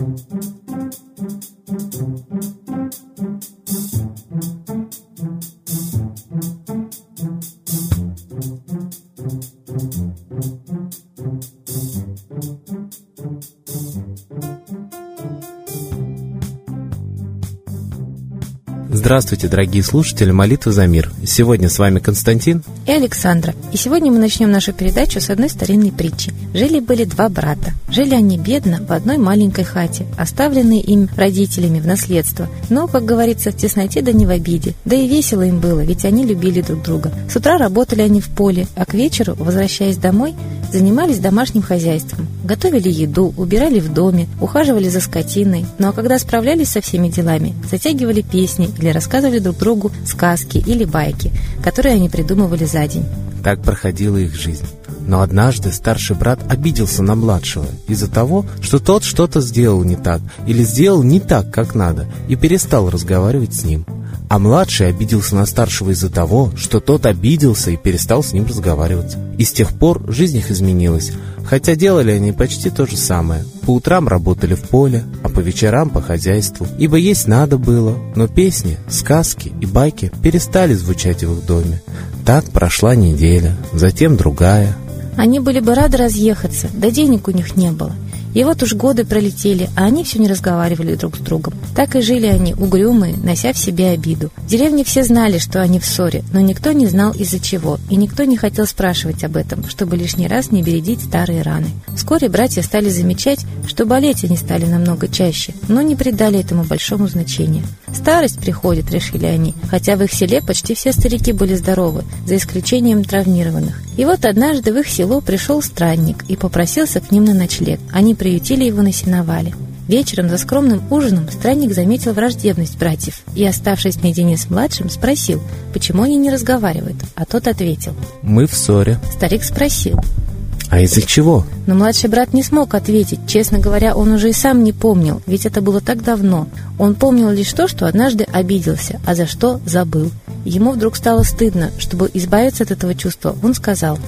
thank you. Здравствуйте, дорогие слушатели «Молитвы за мир». Сегодня с вами Константин и Александра. И сегодня мы начнем нашу передачу с одной старинной притчи. Жили-были два брата. Жили они бедно в одной маленькой хате, оставленной им родителями в наследство. Но, как говорится, в тесноте да не в обиде. Да и весело им было, ведь они любили друг друга. С утра работали они в поле, а к вечеру, возвращаясь домой, занимались домашним хозяйством. Готовили еду, убирали в доме, ухаживали за скотиной. Ну а когда справлялись со всеми делами, затягивали песни или рассказывали друг другу сказки или байки, которые они придумывали за день. Так проходила их жизнь. Но однажды старший брат обиделся на младшего из-за того, что тот что-то сделал не так или сделал не так, как надо, и перестал разговаривать с ним. А младший обиделся на старшего из-за того, что тот обиделся и перестал с ним разговаривать. И с тех пор жизнь их изменилась, хотя делали они почти то же самое. По утрам работали в поле, а по вечерам по хозяйству, ибо есть надо было, но песни, сказки и байки перестали звучать в их доме. Так прошла неделя, затем другая. Они были бы рады разъехаться, да денег у них не было – и вот уж годы пролетели, а они все не разговаривали друг с другом. Так и жили они, угрюмые, нося в себе обиду. В деревне все знали, что они в ссоре, но никто не знал из-за чего, и никто не хотел спрашивать об этом, чтобы лишний раз не бередить старые раны. Вскоре братья стали замечать, что болеть они стали намного чаще, но не придали этому большому значения. Старость приходит, решили они, хотя в их селе почти все старики были здоровы, за исключением травмированных. И вот однажды в их село пришел странник и попросился к ним на ночлег. Они приютили его на сеновале. Вечером за скромным ужином странник заметил враждебность братьев и, оставшись наедине с младшим, спросил, почему они не разговаривают, а тот ответил. «Мы в ссоре». Старик спросил. «А из-за чего?» Но младший брат не смог ответить. Честно говоря, он уже и сам не помнил, ведь это было так давно. Он помнил лишь то, что однажды обиделся, а за что забыл. Ему вдруг стало стыдно. Чтобы избавиться от этого чувства, он сказал.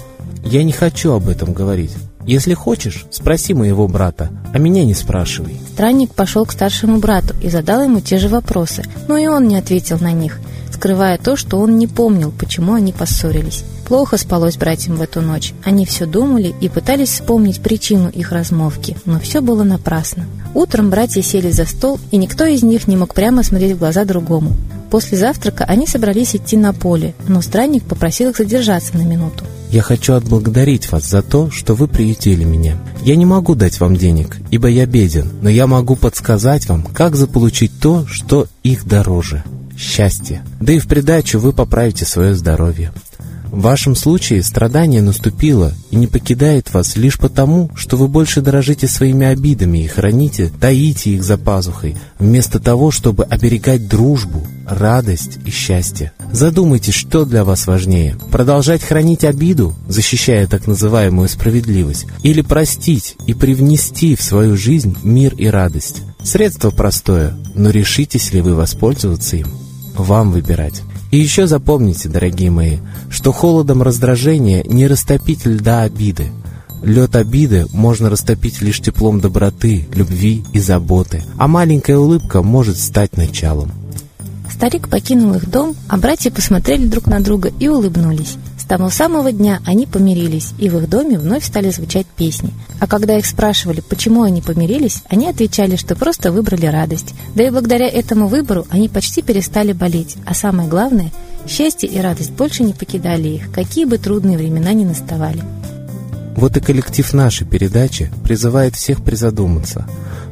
«Я не хочу об этом говорить. Если хочешь, спроси моего брата, а меня не спрашивай». Странник пошел к старшему брату и задал ему те же вопросы, но и он не ответил на них, скрывая то, что он не помнил, почему они поссорились. Плохо спалось братьям в эту ночь. Они все думали и пытались вспомнить причину их размовки, но все было напрасно. Утром братья сели за стол, и никто из них не мог прямо смотреть в глаза другому. После завтрака они собрались идти на поле, но странник попросил их задержаться на минуту. Я хочу отблагодарить вас за то, что вы приютили меня. Я не могу дать вам денег, ибо я беден, но я могу подсказать вам, как заполучить то, что их дороже – счастье. Да и в придачу вы поправите свое здоровье. В вашем случае страдание наступило и не покидает вас лишь потому, что вы больше дорожите своими обидами и храните, таите их за пазухой, вместо того, чтобы оберегать дружбу, радость и счастье. Задумайтесь, что для вас важнее – продолжать хранить обиду, защищая так называемую справедливость, или простить и привнести в свою жизнь мир и радость. Средство простое, но решитесь ли вы воспользоваться им? Вам выбирать. И еще запомните, дорогие мои, что холодом раздражения не растопить льда обиды. Лед обиды можно растопить лишь теплом доброты, любви и заботы, а маленькая улыбка может стать началом. Старик покинул их дом, а братья посмотрели друг на друга и улыбнулись. С того самого дня они помирились, и в их доме вновь стали звучать песни. А когда их спрашивали, почему они помирились, они отвечали, что просто выбрали радость. Да и благодаря этому выбору они почти перестали болеть. А самое главное, счастье и радость больше не покидали их, какие бы трудные времена ни наставали. Вот и коллектив нашей передачи призывает всех призадуматься.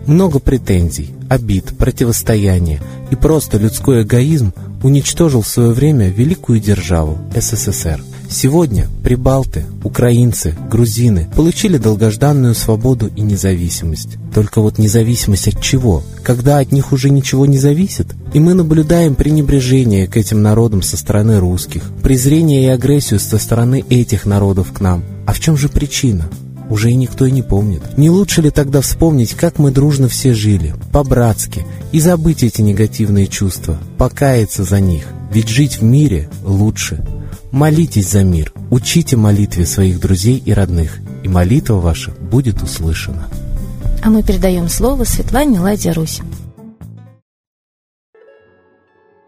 Много претензий, обид, противостояния и просто людской эгоизм уничтожил в свое время великую державу СССР. Сегодня прибалты, украинцы, грузины получили долгожданную свободу и независимость. Только вот независимость от чего? Когда от них уже ничего не зависит? И мы наблюдаем пренебрежение к этим народам со стороны русских, презрение и агрессию со стороны этих народов к нам. А в чем же причина? уже и никто и не помнит. Не лучше ли тогда вспомнить, как мы дружно все жили, по-братски, и забыть эти негативные чувства, покаяться за них? Ведь жить в мире лучше. Молитесь за мир, учите молитве своих друзей и родных, и молитва ваша будет услышана. А мы передаем слово Светлане Ладе Русь.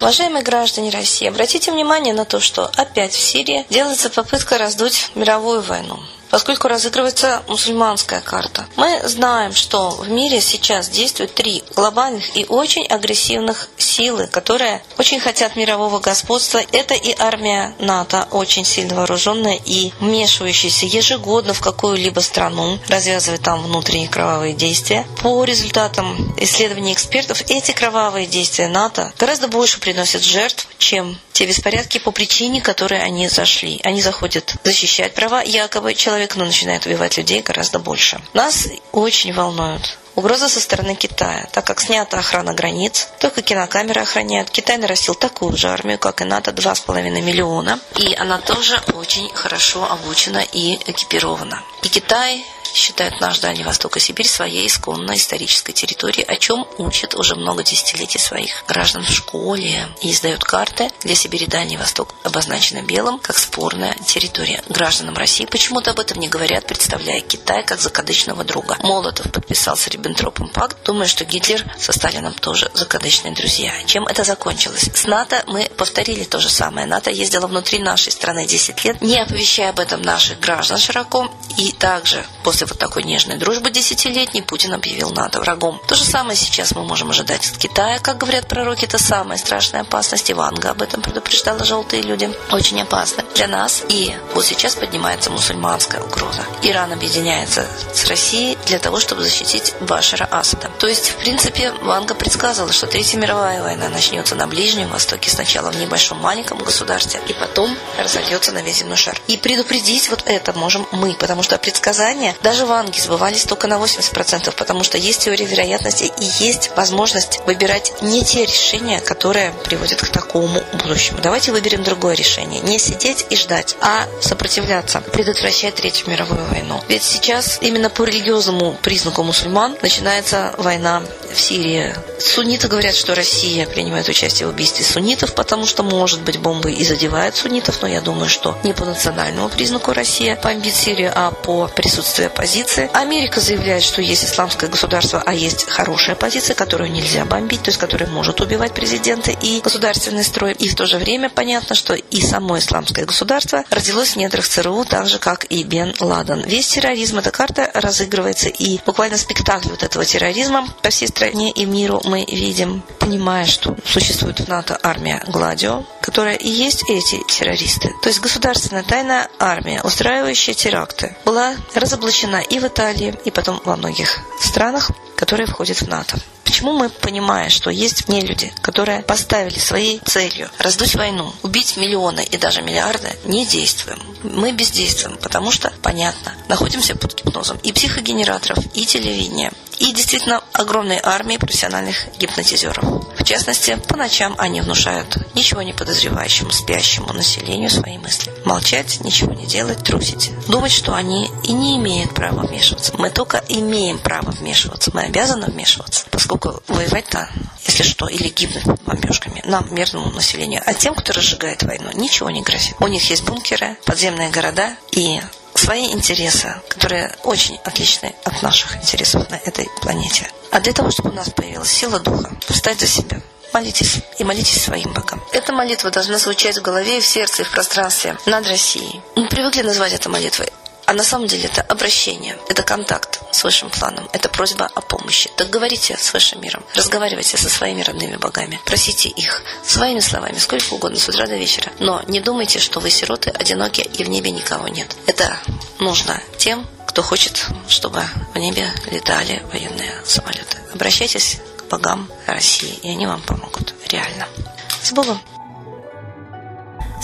Уважаемые граждане России, обратите внимание на то, что опять в Сирии делается попытка раздуть мировую войну поскольку разыгрывается мусульманская карта. Мы знаем, что в мире сейчас действуют три глобальных и очень агрессивных силы, которые очень хотят мирового господства. Это и армия НАТО, очень сильно вооруженная и вмешивающаяся ежегодно в какую-либо страну, развязывая там внутренние кровавые действия. По результатам исследований экспертов, эти кровавые действия НАТО гораздо больше приносят жертв, чем те беспорядки по причине, которой они зашли. Они заходят защищать права якобы человека, но начинают убивать людей гораздо больше. Нас очень волнуют Угроза со стороны Китая, так как снята охрана границ, только кинокамеры охраняют. Китай нарастил такую же армию, как и НАТО, 2,5 миллиона. И она тоже очень хорошо обучена и экипирована. И Китай считают наш Дальний Восток и Сибирь своей исконной исторической территорией, о чем учат уже много десятилетий своих граждан в школе и издают карты для Сибири Дальний Восток, обозначены белым как спорная территория. Гражданам России почему-то об этом не говорят, представляя Китай как закадычного друга. Молотов подписал с Риббентропом пакт, думая, что Гитлер со Сталином тоже закадычные друзья. Чем это закончилось? С НАТО мы повторили то же самое. НАТО ездила внутри нашей страны 10 лет, не оповещая об этом наших граждан широко, и также после вот такой нежной дружбы десятилетней Путин объявил НАТО врагом. То же самое сейчас мы можем ожидать от Китая. Как говорят пророки, это самая страшная опасность. Иванга об этом предупреждала желтые люди. Очень опасно для нас. И вот сейчас поднимается мусульманская угроза. Иран объединяется с Россией для того, чтобы защитить Башара Асада. То есть, в принципе, Ванга предсказывала, что Третья мировая война начнется на Ближнем Востоке сначала в небольшом маленьком государстве, и потом разольется на весь земной шар. И предупредить вот это можем мы, потому что предсказания даже ванги сбывались только на 80%, потому что есть теория вероятности и есть возможность выбирать не те решения, которые приводят к такому будущему. Давайте выберем другое решение. Не сидеть и ждать, а сопротивляться, предотвращать Третью мировую войну. Ведь сейчас именно по религиозному признаку мусульман начинается война в Сирии. Сунниты говорят, что Россия принимает участие в убийстве суннитов, потому что, может быть, бомбы и задевают суннитов, но я думаю, что не по национальному признаку Россия бомбит Сирию, а по присутствию оппозиции. Америка заявляет, что есть исламское государство, а есть хорошая оппозиция, которую нельзя бомбить, то есть которая может убивать президента и государственный строй. И в то же время понятно, что и само исламское государство родилось в недрах ЦРУ, так же, как и Бен Ладен. Весь терроризм, эта карта разыгрывается, и буквально спектакль вот этого терроризма по всей стране и миру мы видим, понимая, что существует в НАТО армия Гладио, которая и есть эти террористы. То есть государственная тайная армия, устраивающая теракты, была разоблачена и в Италии, и потом во многих странах, которые входят в НАТО. Почему мы, понимая, что есть не люди, которые поставили своей целью раздуть войну, убить миллионы и даже миллиарды, не действуем? Мы бездействуем, потому что, понятно, находимся под гипнозом и психогенераторов, и телевидения, и действительно огромной армии профессиональных гипнотизеров. В частности, по ночам они внушают ничего не подозревающему, спящему населению свои мысли. Молчать, ничего не делать, трусить. Думать, что они и не имеют права вмешиваться. Мы только имеем право вмешиваться. Мы обязаны вмешиваться, поскольку воевать-то, если что, или гибнуть бомбежками нам, мирному населению. А тем, кто разжигает войну, ничего не грозит. У них есть бункеры, подземные города и свои интересы, которые очень отличны от наших интересов на этой планете. А для того, чтобы у нас появилась сила духа, встать за себя, молитесь и молитесь своим богам. Эта молитва должна звучать в голове в сердце, и в пространстве над Россией. Мы привыкли называть это молитвой. А на самом деле это обращение, это контакт с высшим планом, это просьба о помощи. Так говорите с высшим миром, разговаривайте со своими родными богами, просите их своими словами, сколько угодно, с утра до вечера. Но не думайте, что вы сироты, одиноки и в небе никого нет. Это нужно тем, кто хочет, чтобы в небе летали военные самолеты. Обращайтесь к богам России, и они вам помогут. Реально. С Богом!